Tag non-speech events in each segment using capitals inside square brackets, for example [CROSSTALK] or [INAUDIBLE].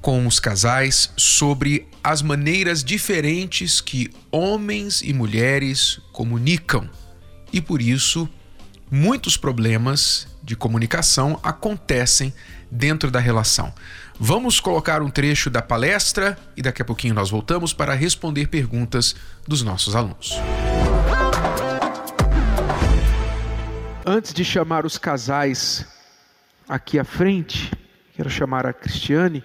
com os casais sobre as maneiras diferentes que homens e mulheres comunicam e por isso muitos problemas de comunicação acontecem dentro da relação. Vamos colocar um trecho da palestra e daqui a pouquinho nós voltamos para responder perguntas dos nossos alunos. Antes de chamar os casais aqui à frente, quero chamar a Cristiane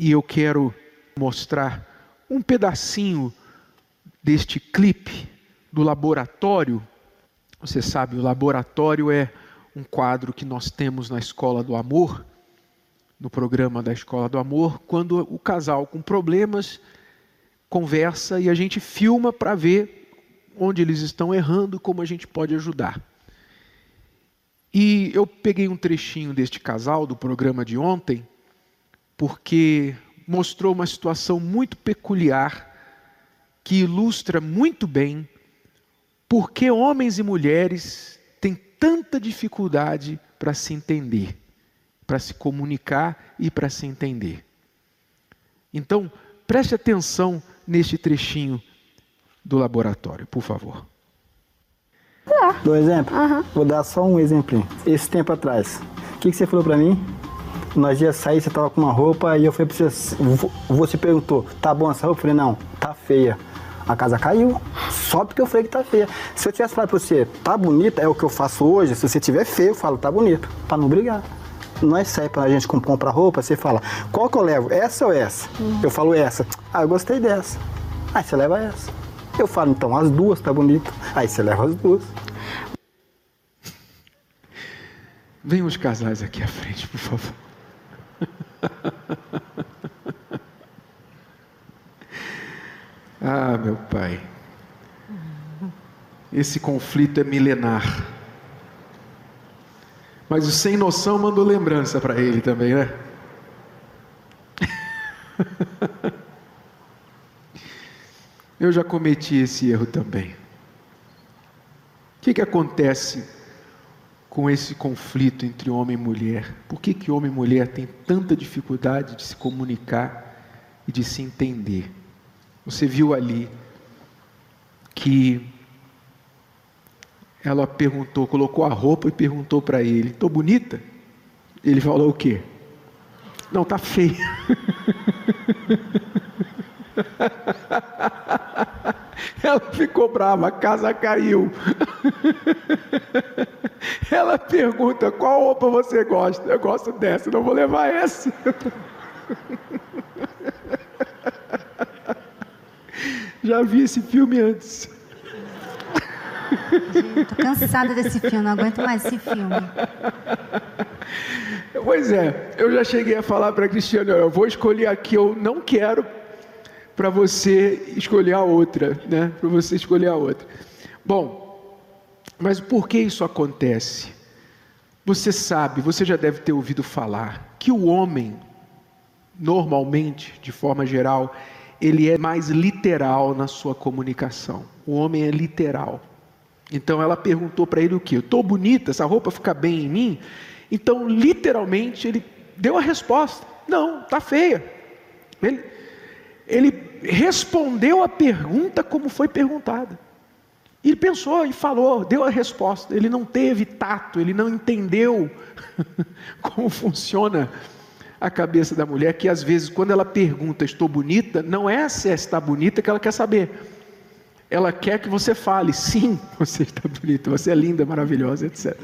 e eu quero mostrar um pedacinho deste clipe do laboratório. Você sabe, o laboratório é um quadro que nós temos na Escola do Amor, no programa da Escola do Amor, quando o casal com problemas conversa e a gente filma para ver onde eles estão errando como a gente pode ajudar. E eu peguei um trechinho deste casal do programa de ontem porque mostrou uma situação muito peculiar que ilustra muito bem por que homens e mulheres têm tanta dificuldade para se entender, para se comunicar e para se entender. Então, preste atenção neste trechinho do laboratório, por favor. Do exemplo? Uhum. Vou dar só um exemplo. Esse tempo atrás, o que, que você falou para mim? Nós ia sair, você tava com uma roupa e eu falei pra você, você perguntou, tá bom essa roupa? Eu falei, não, tá feia. A casa caiu, só porque eu falei que tá feia. Se eu tivesse falado pra você, tá bonita, é o que eu faço hoje, se você tiver feio, eu falo, tá bonito, pra não brigar. Nós sai pra gente comprar roupa, você fala, qual que eu levo, essa ou essa? Uhum. Eu falo essa. Ah, eu gostei dessa. Aí você leva essa. Eu falo, então, as duas tá bonito. Aí você leva as duas. Venham os casais aqui à frente, por favor. [LAUGHS] ah, meu pai. Esse conflito é milenar. Mas o sem noção mandou lembrança para ele também, né? [LAUGHS] Eu já cometi esse erro também. O que, que acontece com esse conflito entre homem e mulher? Por que, que homem e mulher têm tanta dificuldade de se comunicar e de se entender? Você viu ali que ela perguntou, colocou a roupa e perguntou para ele: "Tô bonita?" Ele falou o quê? Não, tá feia. [LAUGHS] Ela ficou brava, a casa caiu. [LAUGHS] [LAUGHS] Ela pergunta: qual roupa você gosta? Eu gosto dessa, não vou levar essa. [LAUGHS] Já vi esse filme antes. Tô cansada desse filme, não aguento mais esse filme. Pois é, eu já cheguei a falar para a Cristiane: eu vou escolher aqui, eu não quero para você escolher a outra, né? Para você escolher a outra. Bom, mas por que isso acontece? Você sabe, você já deve ter ouvido falar que o homem, normalmente, de forma geral, ele é mais literal na sua comunicação. O homem é literal. Então ela perguntou para ele o que? Eu estou bonita, essa roupa fica bem em mim? Então, literalmente, ele deu a resposta: não, está feia. Ele, ele respondeu a pergunta como foi perguntada. Ele pensou e falou, deu a resposta. Ele não teve tato, ele não entendeu [LAUGHS] como funciona a cabeça da mulher, que às vezes, quando ela pergunta, estou bonita, não é se está bonita que ela quer saber. Ela quer que você fale, sim, [LAUGHS] você está bonita, você é linda, maravilhosa, etc.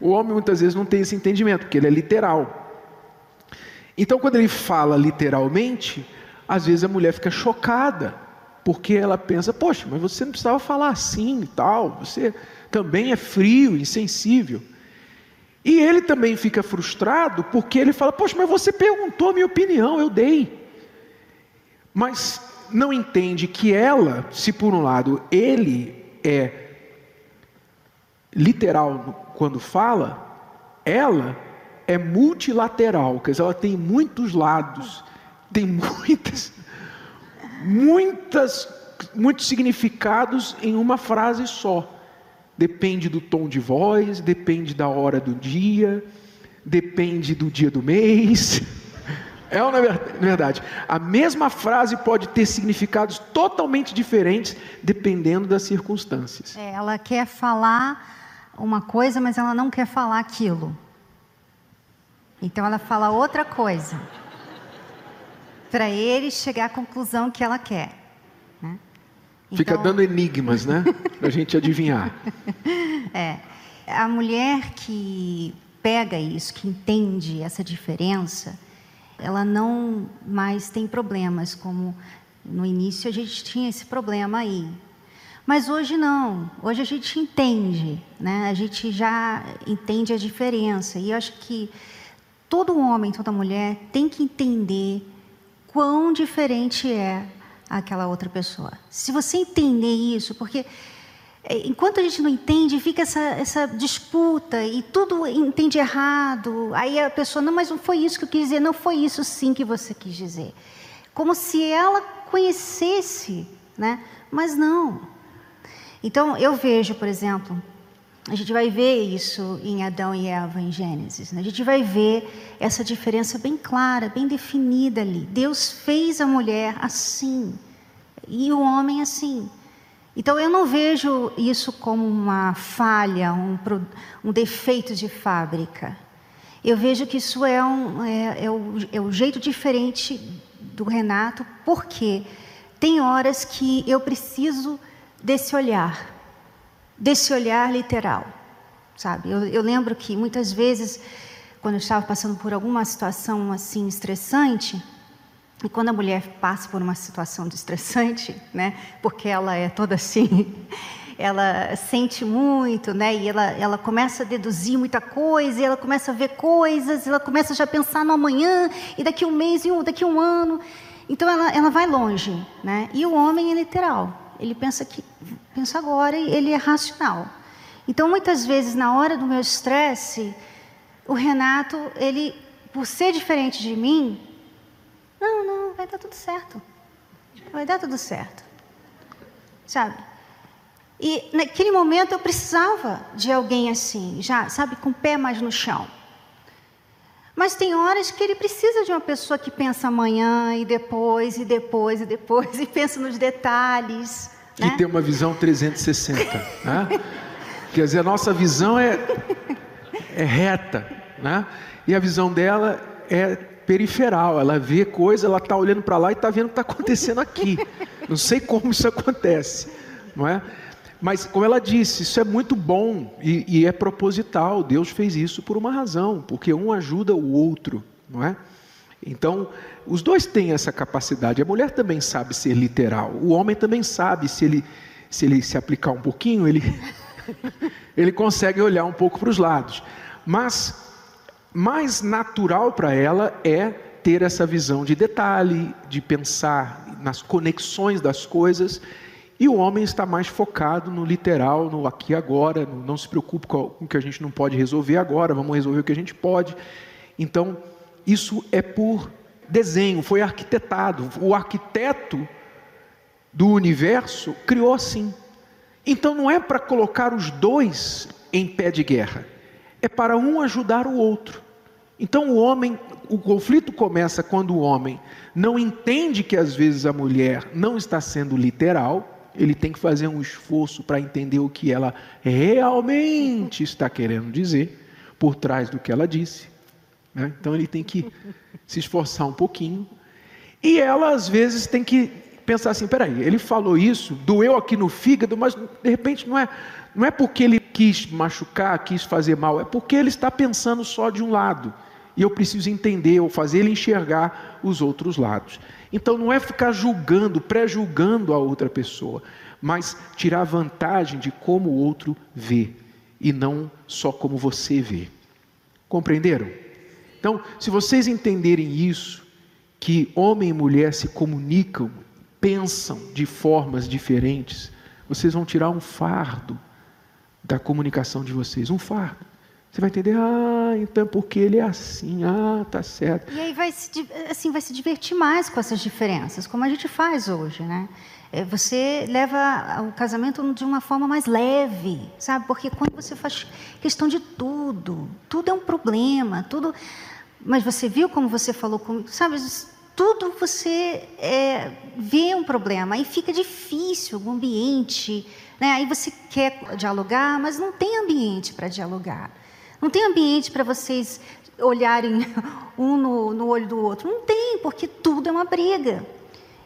O homem muitas vezes não tem esse entendimento, porque ele é literal. Então, quando ele fala literalmente, às vezes a mulher fica chocada porque ela pensa, poxa, mas você não precisava falar assim e tal, você também é frio, insensível. E ele também fica frustrado porque ele fala, poxa, mas você perguntou a minha opinião, eu dei. mas não entende que ela, se por um lado ele é literal quando fala, ela é multilateral, quer dizer, ela tem muitos lados, tem muitas, muitas, muitos significados em uma frase só. Depende do tom de voz, depende da hora do dia, depende do dia do mês. [LAUGHS] É ou não é verdade? A mesma frase pode ter significados totalmente diferentes dependendo das circunstâncias. É, ela quer falar uma coisa, mas ela não quer falar aquilo. Então ela fala outra coisa. Para ele chegar à conclusão que ela quer. Né? Então... Fica dando enigmas, né? Para a gente adivinhar. [LAUGHS] É. A mulher que pega isso, que entende essa diferença, ela não mais tem problemas, como no início a gente tinha esse problema aí. Mas hoje não, hoje a gente entende, né? a gente já entende a diferença. E eu acho que todo homem, toda mulher tem que entender quão diferente é aquela outra pessoa. Se você entender isso, porque é, enquanto a gente não entende, fica essa, essa disputa e tudo entende errado. Aí a pessoa, não, mas não foi isso que eu quis dizer, não foi isso sim que você quis dizer. Como se ela conhecesse, né? Mas não. Então eu vejo, por exemplo, a gente vai ver isso em Adão e Eva em Gênesis. Né? A gente vai ver essa diferença bem clara, bem definida ali. Deus fez a mulher assim e o homem assim. Então eu não vejo isso como uma falha, um, um defeito de fábrica. Eu vejo que isso é, um, é, é, é o jeito diferente do Renato, porque tem horas que eu preciso desse olhar, desse olhar literal, sabe? Eu, eu lembro que muitas vezes, quando eu estava passando por alguma situação assim estressante, e quando a mulher passa por uma situação estressante, [LAUGHS] né, porque ela é toda assim, [LAUGHS] ela sente muito, né, e ela, ela começa a deduzir muita coisa, e ela começa a ver coisas, ela começa já a pensar no amanhã, e daqui um mês, e daqui um ano. Então ela, ela vai longe, né? E o homem é literal, ele pensa que pensa agora e ele é racional. Então muitas vezes na hora do meu estresse, o Renato, ele, por ser diferente de mim, não, não, vai dar tudo certo. Vai dar tudo certo. Sabe? E naquele momento eu precisava de alguém assim, já, sabe, com o pé mais no chão. Mas tem horas que ele precisa de uma pessoa que pensa amanhã e depois e depois e depois [LAUGHS] e pensa nos detalhes. Que né? tem uma visão 360. né? Quer dizer, a nossa visão é, é reta, né? E a visão dela é periferal, ela vê coisa, ela está olhando para lá e está vendo o que está acontecendo aqui. Não sei como isso acontece, não é? Mas, como ela disse, isso é muito bom e, e, é proposital. Deus fez isso por uma razão, porque um ajuda o outro, não é? Então, os dois têm essa capacidade. A mulher também sabe ser literal. O homem também sabe, se ele se, ele se aplicar um pouquinho, ele, [LAUGHS] ele consegue olhar um pouco para os lados. Mas mais natural para ela é ter essa visão de detalhe, de pensar nas conexões das coisas, e o homem está mais focado no literal, no aqui e agora, no não se preocupe com o que a gente não pode resolver agora, vamos resolver o que a gente pode. Então, isso é por desenho, foi arquitetado. O arquiteto do universo criou assim. Então não é para colocar os dois em pé de guerra, é para um ajudar o outro. Então o homem, o conflito começa quando o homem não entende que às vezes a mulher não está sendo literal, ele tem que fazer um esforço para entender o que ela realmente está querendo dizer por trás do que ela disse. Né? Então ele tem que se esforçar um pouquinho. E ela às vezes tem que pensar assim: peraí, ele falou isso, doeu aqui no fígado, mas de repente não é, não é porque ele quis machucar, quis fazer mal, é porque ele está pensando só de um lado e eu preciso entender ou fazer ele enxergar os outros lados. Então não é ficar julgando, pré-julgando a outra pessoa, mas tirar vantagem de como o outro vê e não só como você vê. Compreenderam? Então, se vocês entenderem isso, que homem e mulher se comunicam, pensam de formas diferentes, vocês vão tirar um fardo da comunicação de vocês, um fardo. Você vai entender, ah, então é porque ele é assim, ah, tá certo. E aí vai se, assim, vai se divertir mais com essas diferenças, como a gente faz hoje, né? É, você leva o casamento de uma forma mais leve, sabe? Porque quando você faz questão de tudo, tudo é um problema, tudo. Mas você viu como você falou comigo, sabe? tudo você é, vê um problema, aí fica difícil o ambiente, né? aí você quer dialogar, mas não tem ambiente para dialogar. Não tem ambiente para vocês olharem [LAUGHS] um no, no olho do outro. Não tem, porque tudo é uma briga.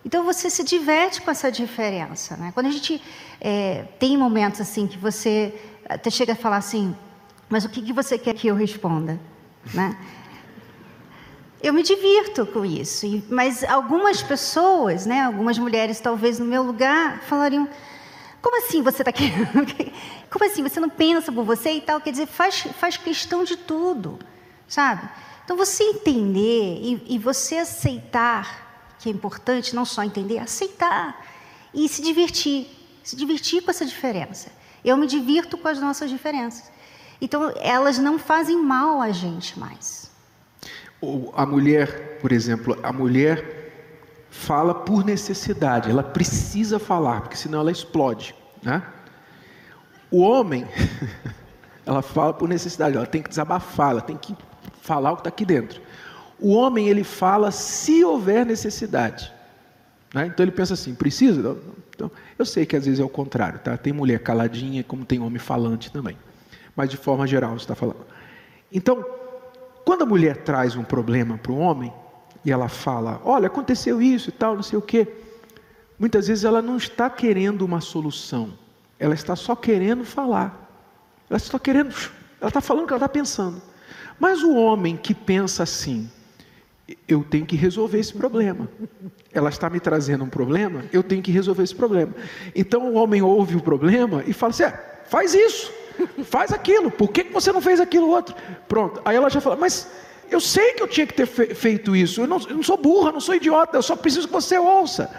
Então você se diverte com essa diferença. Né? Quando a gente é, tem momentos assim que você até chega a falar assim, mas o que, que você quer que eu responda? Né? Eu me divirto com isso, mas algumas pessoas, né, algumas mulheres talvez no meu lugar, falariam: como assim você está querendo? Como assim você não pensa por você e tal? Quer dizer, faz, faz questão de tudo, sabe? Então você entender e, e você aceitar, que é importante, não só entender, aceitar e se divertir, se divertir com essa diferença. Eu me divirto com as nossas diferenças. Então elas não fazem mal a gente mais a mulher, por exemplo, a mulher fala por necessidade, ela precisa falar, porque senão ela explode. Né? O homem, [LAUGHS] ela fala por necessidade, ela tem que desabafar, ela tem que falar o que está aqui dentro. O homem, ele fala se houver necessidade. Né? Então ele pensa assim: precisa? Então, eu sei que às vezes é o contrário, tá? Tem mulher caladinha, como tem homem falante também. Mas de forma geral, você está falando. Então, quando a mulher traz um problema para o homem, e ela fala: Olha, aconteceu isso e tal, não sei o quê. Muitas vezes ela não está querendo uma solução, ela está só querendo falar. Ela está querendo, ela está falando o que ela está pensando. Mas o homem que pensa assim, eu tenho que resolver esse problema. Ela está me trazendo um problema, eu tenho que resolver esse problema. Então o homem ouve o problema e fala assim: é, faz isso. Faz aquilo, por que você não fez aquilo outro? Pronto, aí ela já fala, mas eu sei que eu tinha que ter feito isso, eu não, eu não sou burra, não sou idiota, eu só preciso que você ouça.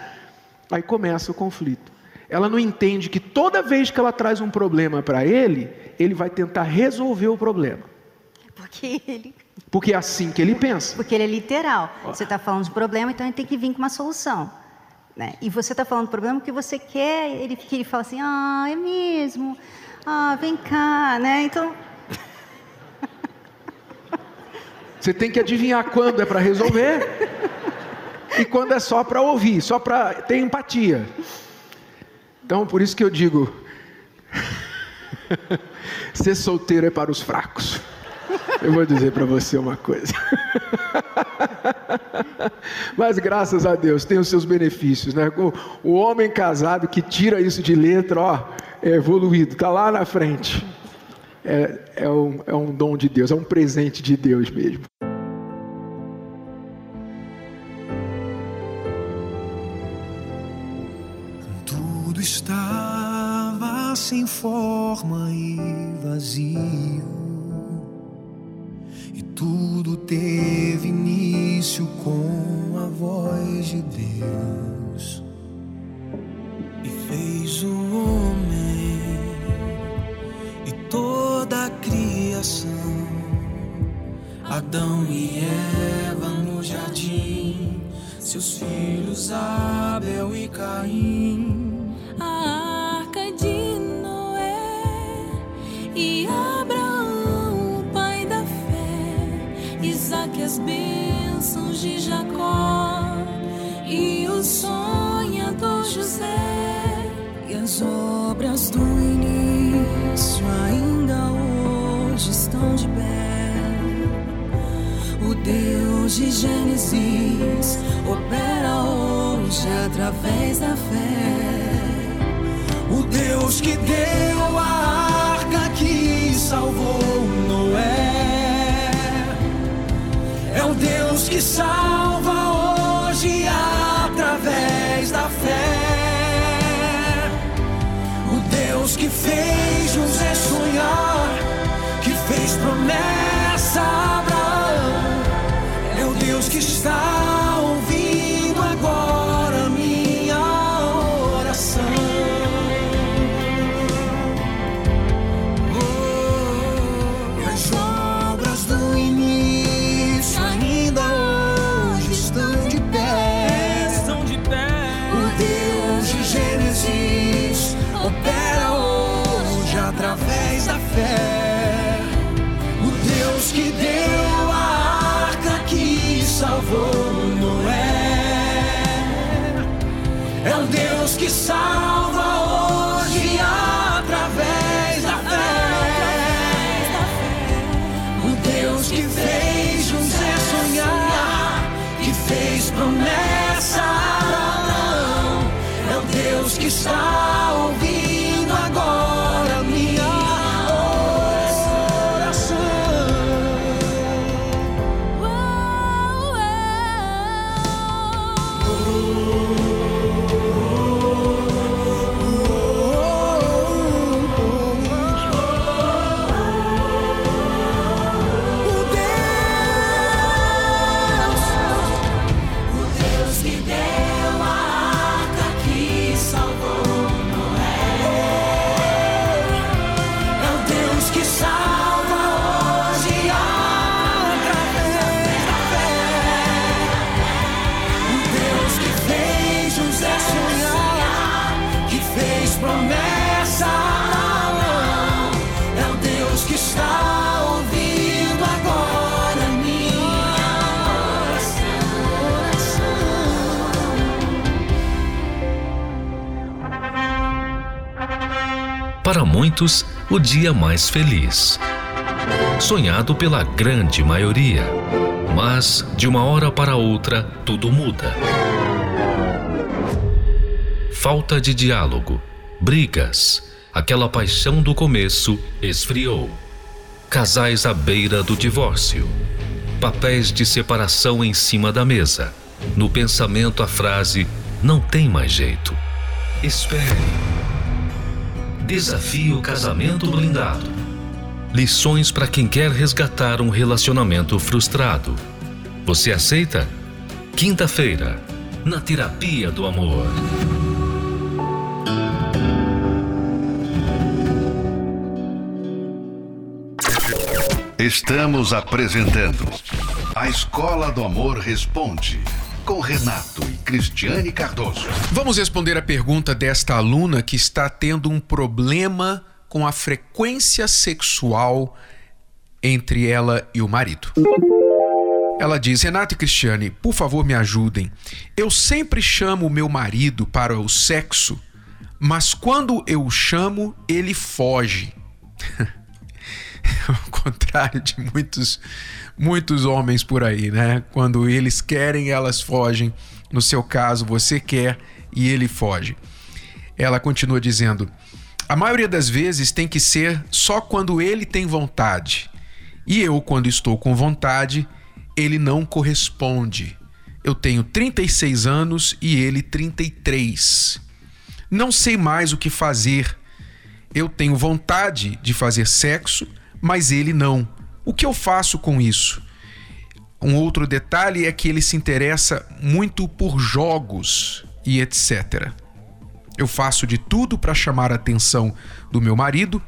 Aí começa o conflito. Ela não entende que toda vez que ela traz um problema para ele, ele vai tentar resolver o problema. Porque ele. Porque é assim que ele pensa. Porque ele é literal. Você está falando de problema, então ele tem que vir com uma solução. Né? E você está falando do problema que você quer, ele, que ele fala assim, ah, é mesmo. Ah, vem cá, né? Então. [LAUGHS] Você tem que adivinhar quando é para resolver e quando é só para ouvir, só para ter empatia. Então, por isso que eu digo: [LAUGHS] ser solteiro é para os fracos. Eu vou dizer para você uma coisa. Mas graças a Deus tem os seus benefícios, né? O homem casado que tira isso de letra, ó, é evoluído, está lá na frente. É, é, um, é um dom de Deus, é um presente de Deus mesmo. Tudo estava sem forma e vazio, tudo teve início com a voz de Deus, e fez o homem toda a criação. Adão e Eva no jardim, seus filhos Abel e Caim. As obras do início ainda hoje estão de pé. O Deus de Gênesis opera hoje através da fé. O Deus que deu a arca que salvou Noé. É o Deus que salva que Para muitos, o dia mais feliz. Sonhado pela grande maioria. Mas, de uma hora para outra, tudo muda. Falta de diálogo, brigas, aquela paixão do começo esfriou. Casais à beira do divórcio. Papéis de separação em cima da mesa. No pensamento, a frase: não tem mais jeito. Espere. Desafio Casamento Blindado. Lições para quem quer resgatar um relacionamento frustrado. Você aceita? Quinta-feira, na Terapia do Amor. Estamos apresentando A Escola do Amor Responde, com Renato e Cristiane Cardoso. Vamos responder a pergunta desta aluna que está tendo um problema com a frequência sexual entre ela e o marido. Ela diz: Renato e Cristiane, por favor me ajudem. Eu sempre chamo meu marido para o sexo, mas quando eu o chamo, ele foge. [LAUGHS] Ao contrário de muitos, muitos homens por aí, né? Quando eles querem, elas fogem. No seu caso, você quer e ele foge. Ela continua dizendo: a maioria das vezes tem que ser só quando ele tem vontade. E eu, quando estou com vontade, ele não corresponde. Eu tenho 36 anos e ele 33. Não sei mais o que fazer. Eu tenho vontade de fazer sexo, mas ele não. O que eu faço com isso? Um outro detalhe é que ele se interessa muito por jogos e etc. Eu faço de tudo para chamar a atenção do meu marido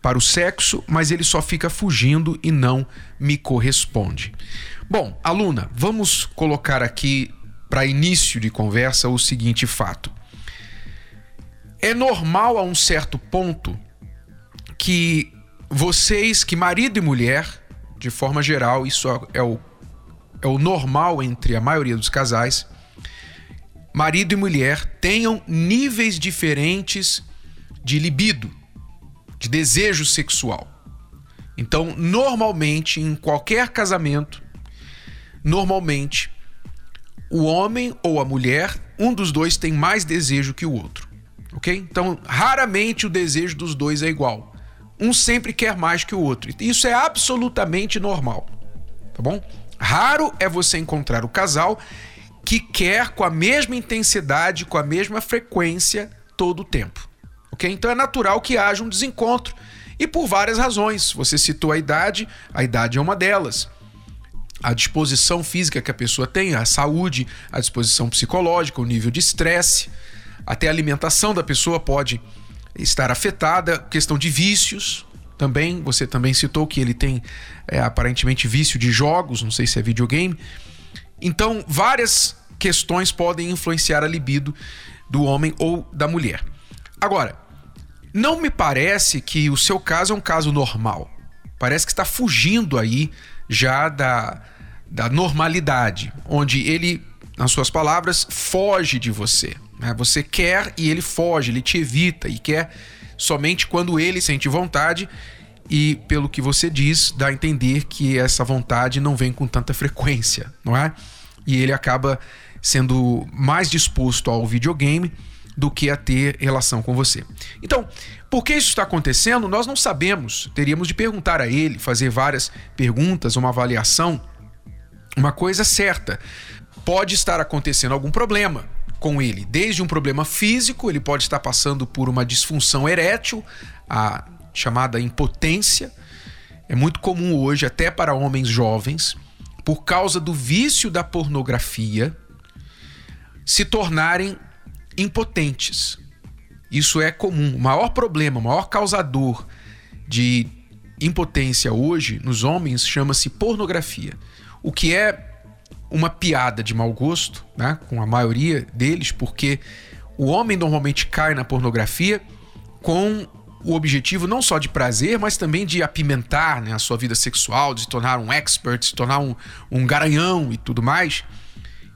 para o sexo, mas ele só fica fugindo e não me corresponde. Bom, aluna, vamos colocar aqui para início de conversa o seguinte fato. É normal a um certo ponto que vocês, que marido e mulher, de forma geral, isso é o, é o normal entre a maioria dos casais, marido e mulher tenham níveis diferentes de libido, de desejo sexual. Então, normalmente, em qualquer casamento, normalmente, o homem ou a mulher, um dos dois tem mais desejo que o outro. Ok? Então, raramente o desejo dos dois é igual. Um sempre quer mais que o outro. Isso é absolutamente normal. Tá bom? Raro é você encontrar o casal que quer com a mesma intensidade, com a mesma frequência todo o tempo. Ok? Então é natural que haja um desencontro. E por várias razões. Você citou a idade, a idade é uma delas. A disposição física que a pessoa tem, a saúde, a disposição psicológica, o nível de estresse, até a alimentação da pessoa pode estar afetada, questão de vícios também. Você também citou que ele tem é, aparentemente vício de jogos, não sei se é videogame. Então, várias questões podem influenciar a libido do homem ou da mulher. Agora, Não me parece que o seu caso é um caso normal. Parece que está fugindo aí já da, da normalidade, onde ele, nas suas palavras, foge de você. Né? Você quer e ele foge, ele te evita e quer somente quando ele sente vontade. E pelo que você diz, dá a entender que essa vontade não vem com tanta frequência, não é? E ele acaba sendo mais disposto ao videogame do que a ter relação com você. Então, por que isso está acontecendo? Nós não sabemos. Teríamos de perguntar a ele, fazer várias perguntas, uma avaliação. Uma coisa certa: pode estar acontecendo algum problema com ele, desde um problema físico, ele pode estar passando por uma disfunção erétil, a chamada impotência. É muito comum hoje, até para homens jovens, por causa do vício da pornografia, se tornarem impotentes. Isso é comum. O maior problema, o maior causador de impotência hoje nos homens chama-se pornografia. O que é uma piada de mau gosto, né, com a maioria deles, porque o homem normalmente cai na pornografia com o objetivo não só de prazer, mas também de apimentar né, a sua vida sexual, de se tornar um expert, se tornar um, um garanhão e tudo mais.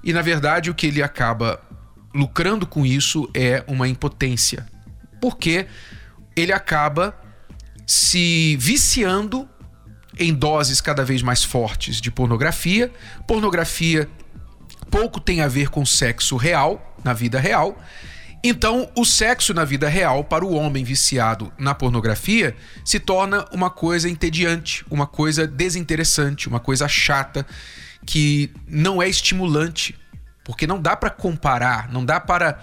E na verdade o que ele acaba lucrando com isso é uma impotência, porque ele acaba se viciando em doses cada vez mais fortes de pornografia. Pornografia pouco tem a ver com sexo real, na vida real. Então, o sexo na vida real, para o homem viciado na pornografia, se torna uma coisa entediante, uma coisa desinteressante, uma coisa chata, que não é estimulante porque não dá para comparar, não dá para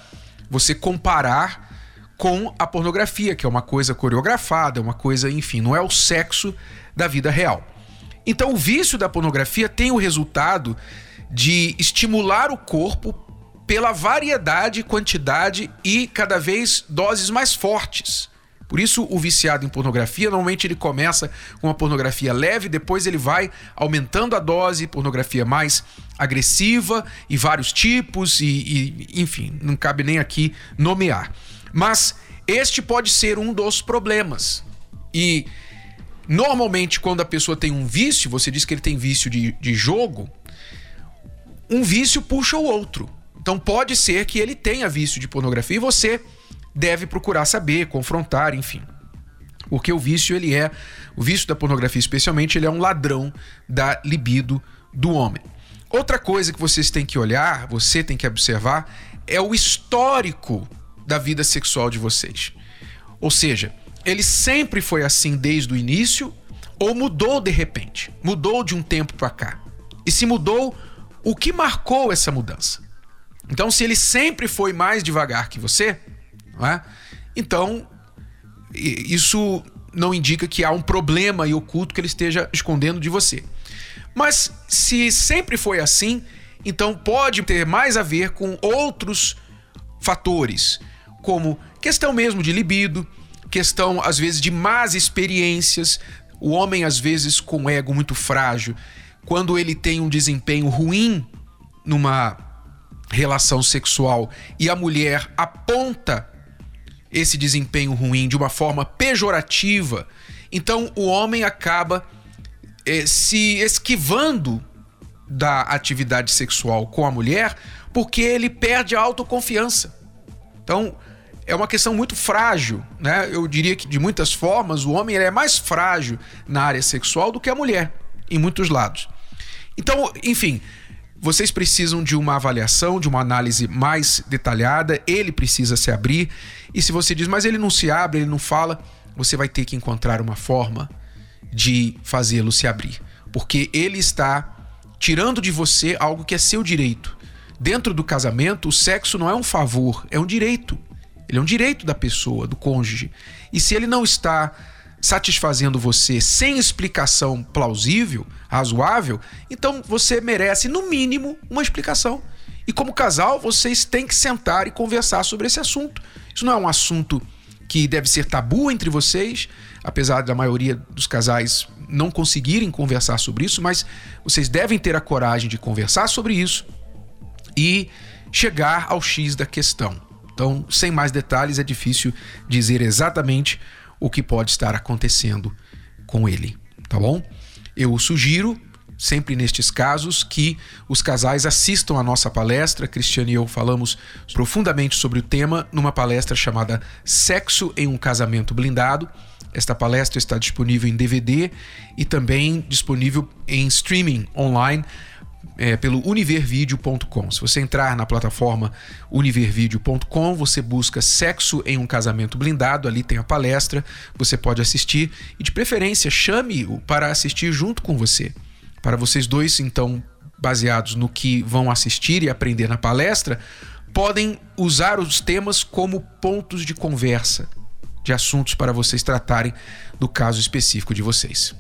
você comparar com a pornografia, que é uma coisa coreografada, uma coisa, enfim, não é o sexo da vida real. Então, o vício da pornografia tem o resultado de estimular o corpo pela variedade, quantidade e cada vez doses mais fortes. Por isso, o viciado em pornografia, normalmente ele começa com uma pornografia leve, depois ele vai aumentando a dose, pornografia mais agressiva e vários tipos, e, e enfim, não cabe nem aqui nomear. Mas este pode ser um dos problemas. E normalmente, quando a pessoa tem um vício, você diz que ele tem vício de, de jogo, um vício puxa o outro. Então pode ser que ele tenha vício de pornografia e você deve procurar saber, confrontar, enfim. Porque o vício, ele é, o vício da pornografia especialmente, ele é um ladrão da libido do homem. Outra coisa que vocês têm que olhar, você tem que observar, é o histórico da vida sexual de vocês. Ou seja, ele sempre foi assim desde o início ou mudou de repente? Mudou de um tempo para cá? E se mudou, o que marcou essa mudança? Então, se ele sempre foi mais devagar que você, é? Então, isso não indica que há um problema e oculto que ele esteja escondendo de você. Mas se sempre foi assim, então pode ter mais a ver com outros fatores, como questão mesmo de libido, questão às vezes de más experiências, o homem às vezes com ego muito frágil, quando ele tem um desempenho ruim numa relação sexual e a mulher aponta esse desempenho ruim de uma forma pejorativa, então o homem acaba eh, se esquivando da atividade sexual com a mulher porque ele perde a autoconfiança. Então, é uma questão muito frágil, né? Eu diria que de muitas formas o homem é mais frágil na área sexual do que a mulher, em muitos lados. Então, enfim, vocês precisam de uma avaliação, de uma análise mais detalhada. Ele precisa se abrir. E se você diz, mas ele não se abre, ele não fala, você vai ter que encontrar uma forma de fazê-lo se abrir. Porque ele está tirando de você algo que é seu direito. Dentro do casamento, o sexo não é um favor, é um direito. Ele é um direito da pessoa, do cônjuge. E se ele não está satisfazendo você sem explicação plausível, razoável, então você merece, no mínimo, uma explicação. E como casal, vocês têm que sentar e conversar sobre esse assunto. Isso não é um assunto que deve ser tabu entre vocês, apesar da maioria dos casais não conseguirem conversar sobre isso, mas vocês devem ter a coragem de conversar sobre isso e chegar ao X da questão. Então, sem mais detalhes, é difícil dizer exatamente o que pode estar acontecendo com ele, tá bom? Eu sugiro sempre nestes casos, que os casais assistam a nossa palestra. Cristiane e eu falamos profundamente sobre o tema numa palestra chamada Sexo em um Casamento Blindado. Esta palestra está disponível em DVD e também disponível em streaming online é, pelo univervideo.com. Se você entrar na plataforma univervideo.com, você busca Sexo em um Casamento Blindado, ali tem a palestra, você pode assistir e, de preferência, chame-o para assistir junto com você. Para vocês dois, então, baseados no que vão assistir e aprender na palestra, podem usar os temas como pontos de conversa de assuntos para vocês tratarem do caso específico de vocês.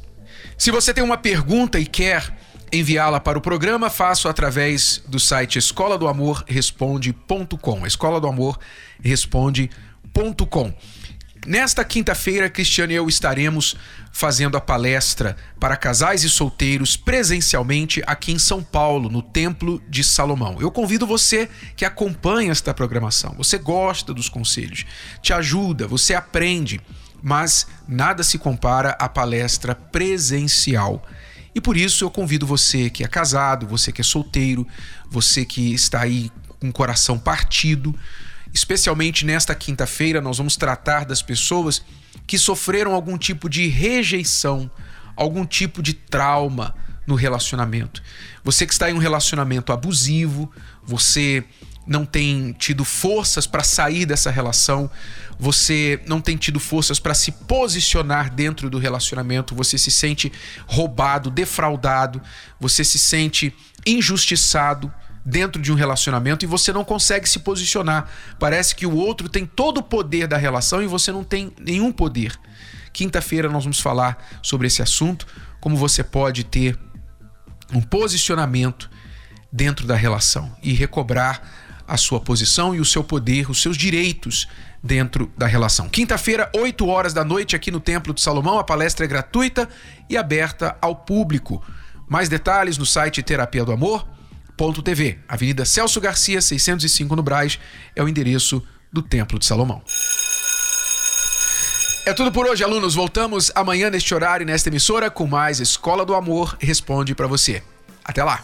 Se você tem uma pergunta e quer enviá-la para o programa, faça através do site escola do amor responde.com. Escola do amor responde.com. Nesta quinta-feira, Cristiano e eu estaremos fazendo a palestra para casais e solteiros presencialmente aqui em São Paulo, no Templo de Salomão. Eu convido você que acompanha esta programação, você gosta dos conselhos, te ajuda, você aprende, mas nada se compara à palestra presencial. E por isso eu convido você que é casado, você que é solteiro, você que está aí com o coração partido, especialmente nesta quinta-feira, nós vamos tratar das pessoas que sofreram algum tipo de rejeição, algum tipo de trauma no relacionamento. Você que está em um relacionamento abusivo, você não tem tido forças para sair dessa relação, você não tem tido forças para se posicionar dentro do relacionamento, você se sente roubado, defraudado, você se sente injustiçado dentro de um relacionamento e você não consegue se posicionar. Parece que o outro tem todo o poder da relação e você não tem nenhum poder. Quinta-feira nós vamos falar sobre esse assunto, como você pode ter um posicionamento dentro da relação e recobrar a sua posição e o seu poder, os seus direitos dentro da relação. Quinta-feira, 8 horas da noite, aqui no Templo de Salomão, a palestra é gratuita e aberta ao público. Mais detalhes no site Terapia do Amor TV. Avenida Celso Garcia, 605 no Braz, é o endereço do Templo de Salomão. É tudo por hoje, alunos. Voltamos amanhã neste horário, nesta emissora, com mais Escola do Amor Responde para você. Até lá!